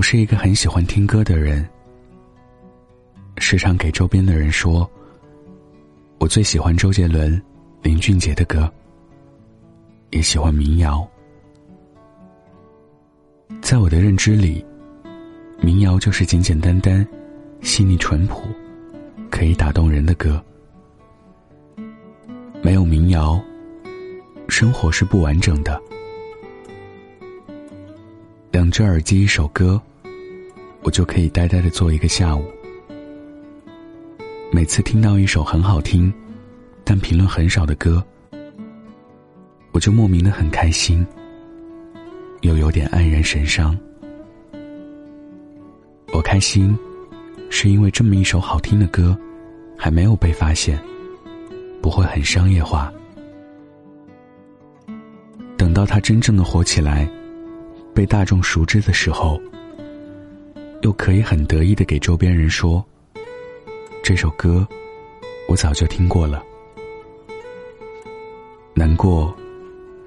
我是一个很喜欢听歌的人，时常给周边的人说，我最喜欢周杰伦、林俊杰的歌，也喜欢民谣。在我的认知里，民谣就是简简单单、细腻淳朴、可以打动人的歌。没有民谣，生活是不完整的。两只耳机，一首歌，我就可以呆呆的坐一个下午。每次听到一首很好听，但评论很少的歌，我就莫名的很开心，又有点黯然神伤。我开心，是因为这么一首好听的歌，还没有被发现。不会很商业化。等到他真正的火起来，被大众熟知的时候，又可以很得意的给周边人说：“这首歌，我早就听过了。”难过，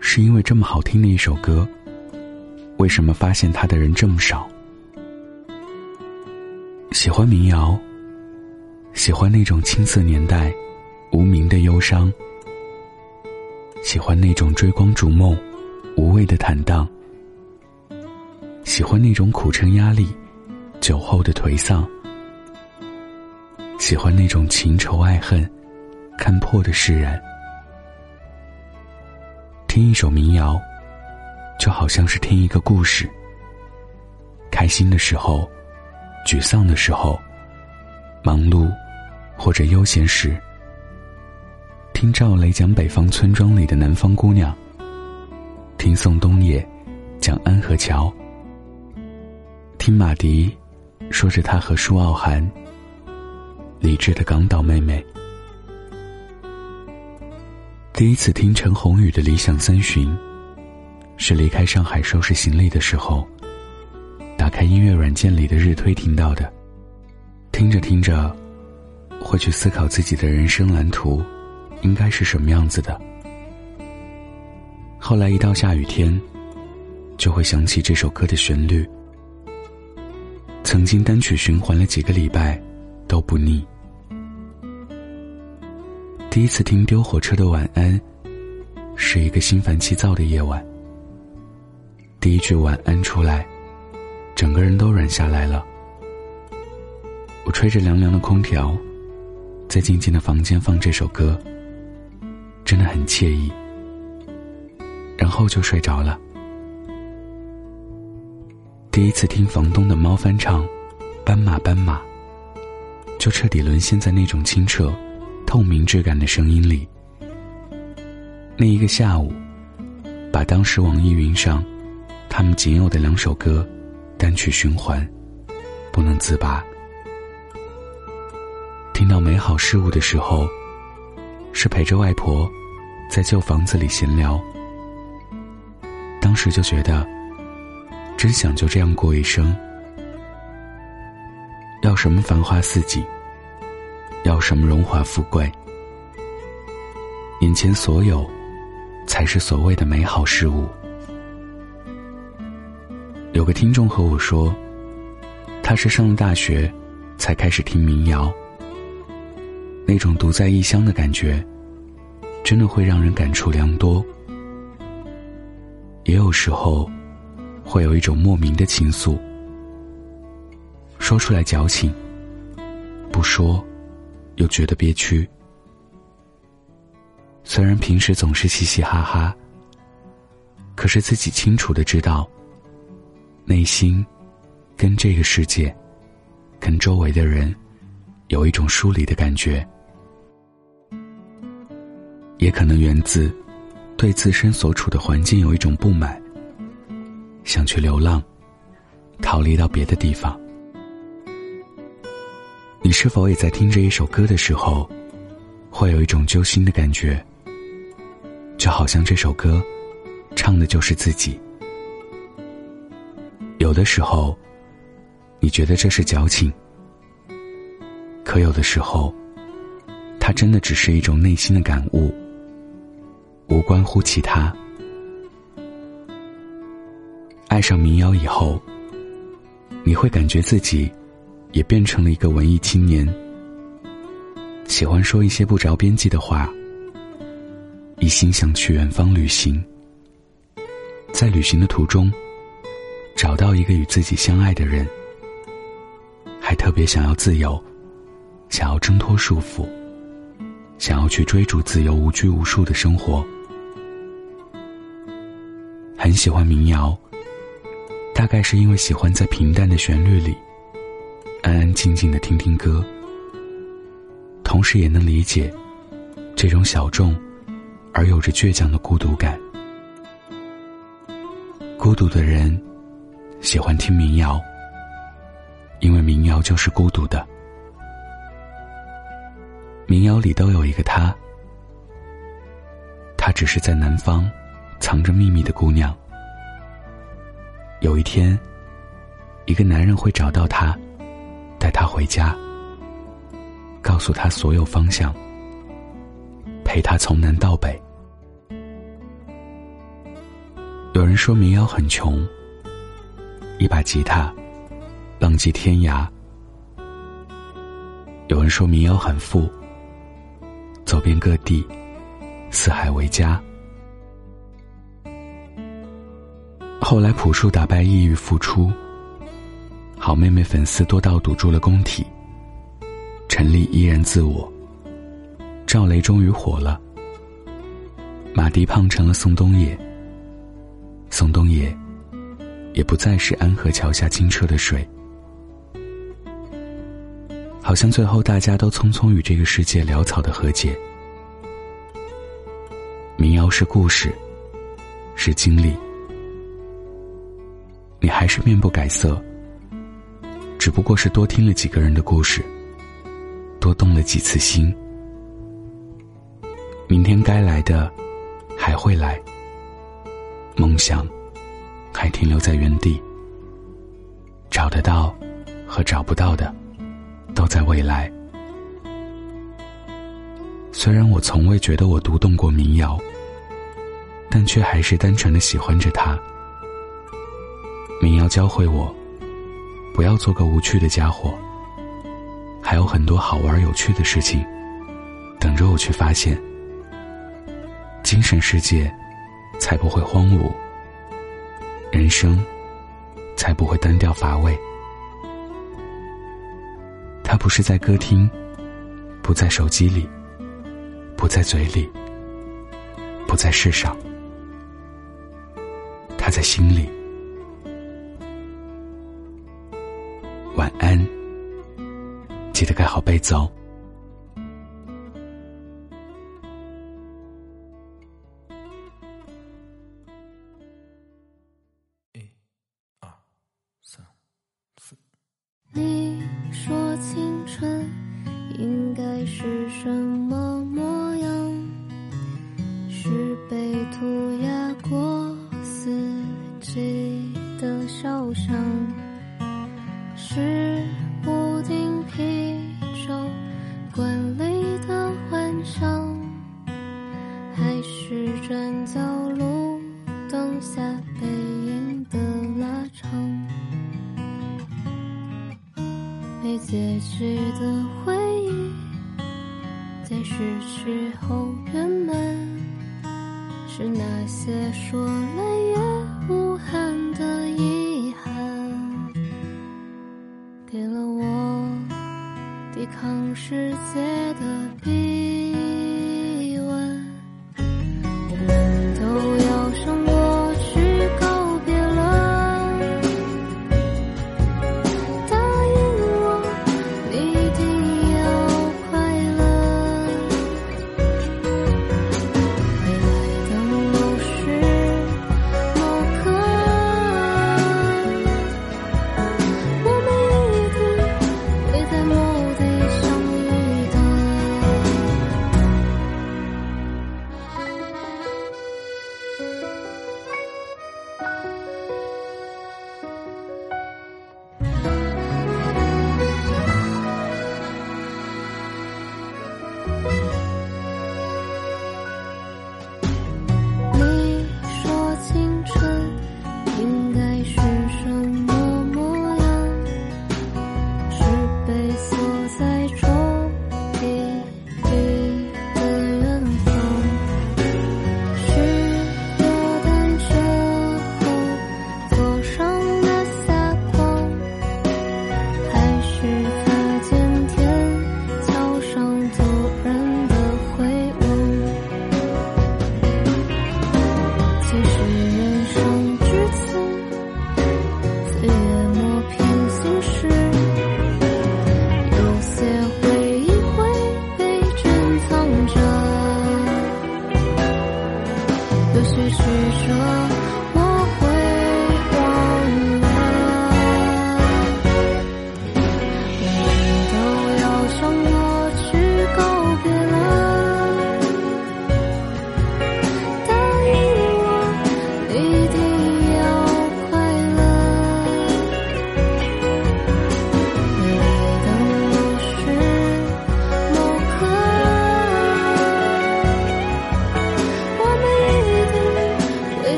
是因为这么好听的一首歌，为什么发现它的人这么少？喜欢民谣，喜欢那种青涩年代。无名的忧伤，喜欢那种追光逐梦、无畏的坦荡；喜欢那种苦撑压力、酒后的颓丧；喜欢那种情仇爱恨、看破的释然。听一首民谣，就好像是听一个故事。开心的时候，沮丧的时候，忙碌或者悠闲时。听赵雷讲北方村庄里的南方姑娘，听宋冬野讲安河桥，听马迪说着他和舒傲寒、理智的港岛妹妹。第一次听陈鸿宇的《理想三旬》，是离开上海收拾行李的时候，打开音乐软件里的日推听到的。听着听着，会去思考自己的人生蓝图。应该是什么样子的？后来一到下雨天，就会想起这首歌的旋律。曾经单曲循环了几个礼拜，都不腻。第一次听丢火车的晚安，是一个心烦气躁的夜晚。第一句晚安出来，整个人都软下来了。我吹着凉凉的空调，在静静的房间放这首歌。真的很惬意，然后就睡着了。第一次听房东的猫翻唱《斑马斑马》，就彻底沦陷在那种清澈、透明质感的声音里。那一个下午，把当时网易云上他们仅有的两首歌单曲循环，不能自拔。听到美好事物的时候，是陪着外婆。在旧房子里闲聊，当时就觉得，真想就这样过一生。要什么繁花似锦，要什么荣华富贵，眼前所有，才是所谓的美好事物。有个听众和我说，他是上了大学，才开始听民谣，那种独在异乡的感觉。真的会让人感触良多，也有时候会有一种莫名的情愫，说出来矫情，不说又觉得憋屈。虽然平时总是嘻嘻哈哈，可是自己清楚的知道，内心跟这个世界、跟周围的人有一种疏离的感觉。也可能源自对自身所处的环境有一种不满，想去流浪，逃离到别的地方。你是否也在听这一首歌的时候，会有一种揪心的感觉？就好像这首歌唱的就是自己。有的时候，你觉得这是矫情，可有的时候，它真的只是一种内心的感悟。无关乎其他。爱上民谣以后，你会感觉自己也变成了一个文艺青年，喜欢说一些不着边际的话，一心想去远方旅行，在旅行的途中找到一个与自己相爱的人，还特别想要自由，想要挣脱束缚，想要去追逐自由无拘无束的生活。很喜欢民谣，大概是因为喜欢在平淡的旋律里，安安静静的听听歌，同时也能理解这种小众而有着倔强的孤独感。孤独的人喜欢听民谣，因为民谣就是孤独的。民谣里都有一个他，他只是在南方。藏着秘密的姑娘，有一天，一个男人会找到她，带她回家，告诉她所有方向，陪她从南到北。有人说民谣很穷，一把吉他，浪迹天涯；有人说民谣很富，走遍各地，四海为家。后来朴树打败抑郁复出，好妹妹粉丝多到堵住了工体。陈丽依然自我，赵雷终于火了。马迪胖成了宋冬野，宋冬野也不再是安河桥下清澈的水。好像最后大家都匆匆与这个世界潦草的和解。民谣是故事，是经历。你还是面不改色，只不过是多听了几个人的故事，多动了几次心。明天该来的还会来，梦想还停留在原地，找得到和找不到的都在未来。虽然我从未觉得我读懂过民谣，但却还是单纯的喜欢着它。民谣教会我，不要做个无趣的家伙。还有很多好玩有趣的事情，等着我去发现。精神世界，才不会荒芜；人生，才不会单调乏味。它不是在歌厅，不在手机里，不在嘴里，不在世上，它在心里。晚安，记得盖好被子哦。一、二、三、四。你说青春应该是什么模样？是被最结局的回忆，在失去后圆满，是那些说来也无憾的遗憾，给了我抵抗世界的臂。